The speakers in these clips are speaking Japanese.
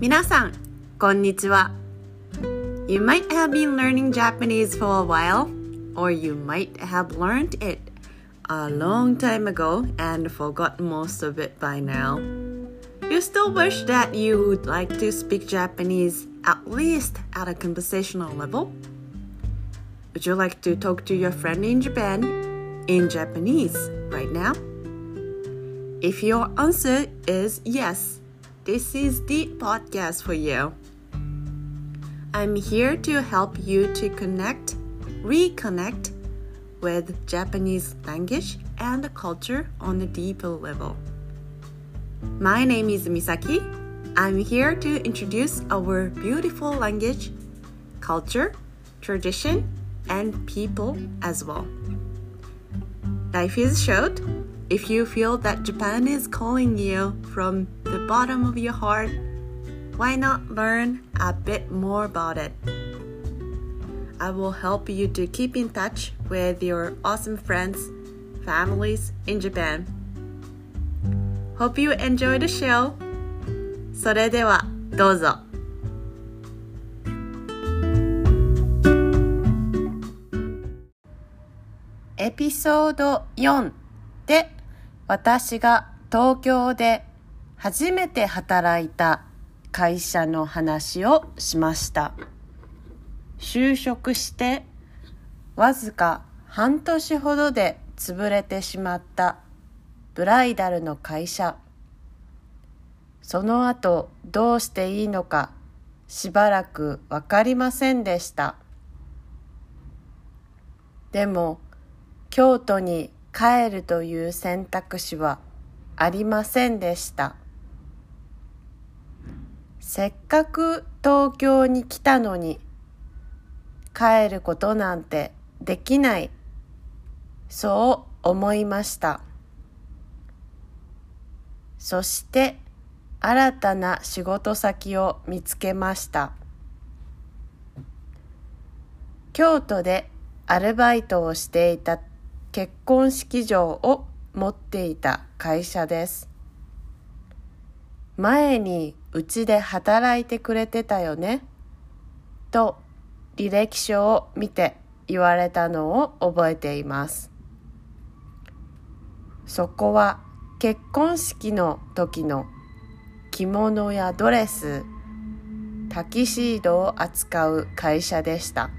皆さん、こんにちは。You might have been learning Japanese for a while, or you might have learned it a long time ago and forgot most of it by now. You still wish that you would like to speak Japanese at least at a conversational level? Would you like to talk to your friend in Japan in Japanese right now? If your answer is yes, this is the podcast for you. I'm here to help you to connect, reconnect with Japanese language and culture on a deeper level. My name is Misaki. I'm here to introduce our beautiful language, culture, tradition, and people as well. Life is short. If you feel that Japan is calling you from the bottom of your heart, why not learn a bit more about it? I will help you to keep in touch with your awesome friends, families in Japan. Hope you enjoy the show. それではどうぞ。エピソード4で私が東京で 初めて働いた会社の話をしました。就職してわずか半年ほどで潰れてしまったブライダルの会社。その後どうしていいのかしばらくわかりませんでした。でも京都に帰るという選択肢はありませんでした。せっかく東京に来たのに帰ることなんてできない。そう思いました。そして新たな仕事先を見つけました。京都でアルバイトをしていた結婚式場を持っていた会社です。前にうちで働いてくれてたよね？と履歴書を見て言われたのを覚えています。そこは結婚式の時の着物やドレスタキシードを扱う会社でした。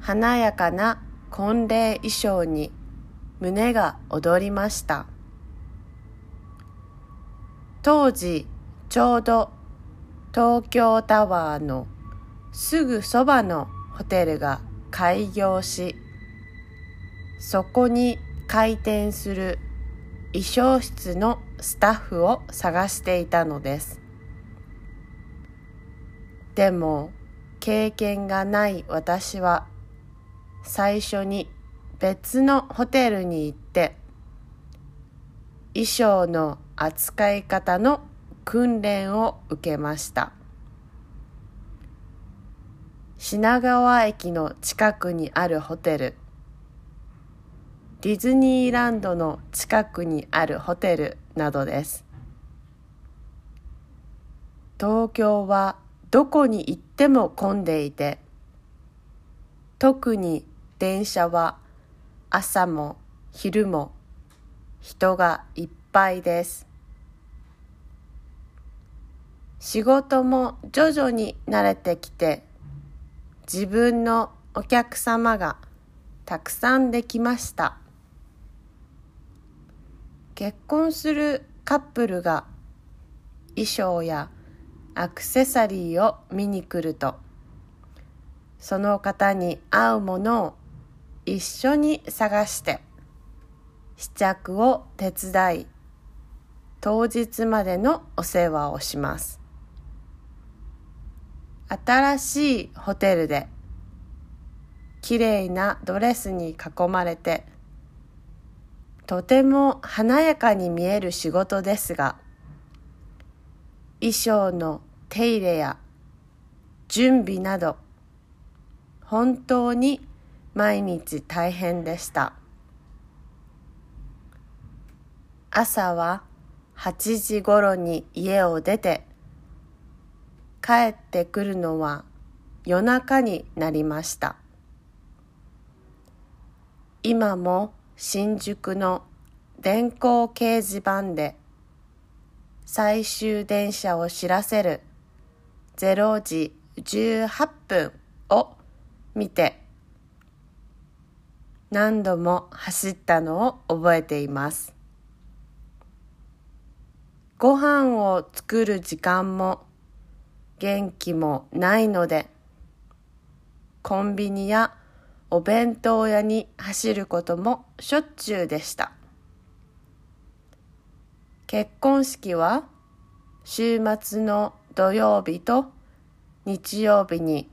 華やかな婚礼衣装に胸が躍りました。当時ちょうど東京タワーのすぐそばのホテルが開業しそこに開店する衣装室のスタッフを探していたのです。でも経験がない私は最初に別のホテルに行って衣装の扱い方の訓練を受けました。品川駅の近くにあるホテル。ディズニーランドの近くにあるホテルなどです。東京はどこに行っても混んでいて特に電車は朝も昼も人がいっぱいです。仕事も徐々に慣れてきて自分のお客様がたくさんできました。結婚するカップルが衣装やアクセサリーを見に来るとその方に合うものを一緒に探して試着を手伝い当日までのお世話をします。新しいホテルで綺麗なドレスに囲まれてとても華やかに見える仕事ですが衣装の手入れや準備など本当に毎日大変でした。朝は8時ごろに家を出て、帰ってくるのは夜中になりました。今も新宿の電光掲示板で最終電車を知らせる0時18分を見て何度も走ったのを覚えています。ご飯を作る時間も元気もないのでコンビニやお弁当屋に走ることもしょっちゅうでした。結婚式は週末の土曜日と日曜日に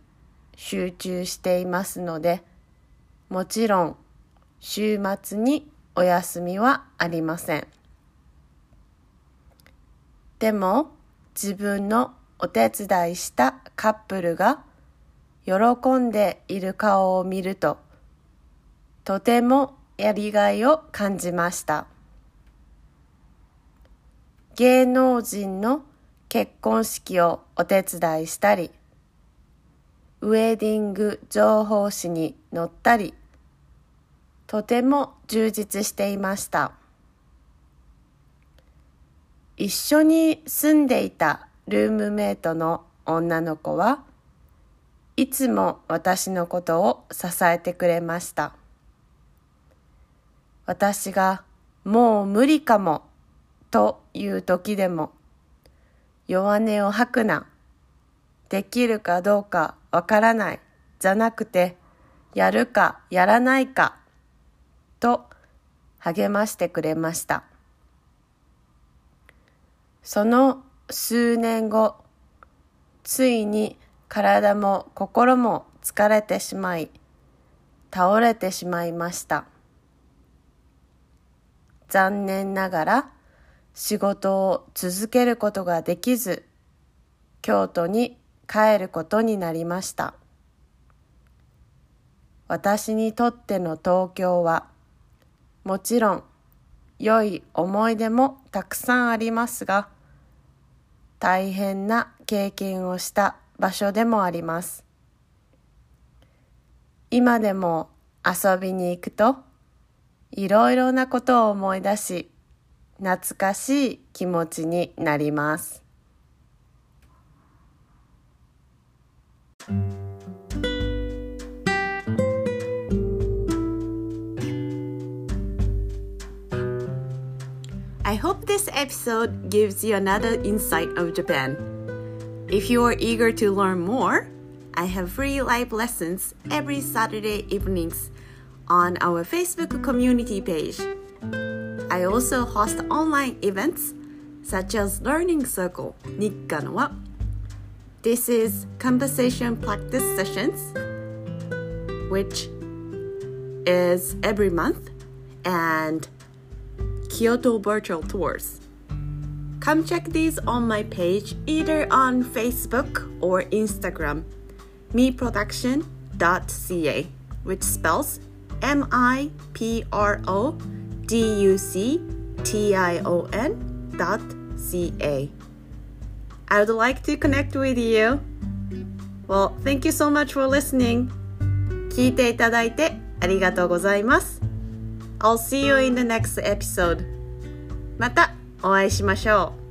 集中していますので、もちろん週末にお休みはありません。でも自分のお手伝いしたカップルが喜んでいる顔を見るととてもやりがいを感じました。芸能人の結婚式をお手伝いしたり、ウェディング情報誌に載ったり、とても充実していました。一緒に住んでいたルームメイトの女の子はいつも私のことを支えてくれました。私がもう無理かもという時でも弱音を吐くな。できるかどうかわからない。じゃなくて、やるかやらないか。と励ましてくれました。その数年後、ついに体も心も疲れてしまい、倒れてしまいました。残念ながら、仕事を続けることができず、京都に帰ることになりました。私にとっての東京は、もちろん良い思い出もたくさんありますが、大変な経験をした場所でもあります。今でも遊びに行くと、いろいろなことを思い出し、懐かしい気持ちになります。I hope this episode gives you another insight of Japan. If you are eager to learn more, I have free live lessons every Saturday evenings on our Facebook community page. I also host online events such as Learning Circle Nikkanoa. This is conversation practice sessions, which is every month, and Kyoto virtual tours. Come check these on my page either on Facebook or Instagram, meproduction.ca, which spells M I P R O D-U-C-T-I-O-N dot C-A. I would like to connect with you. Well, thank you so much for listening. 聞いていただいてありがとうございます。 I'll see you in the next episode. またお会いしましょう。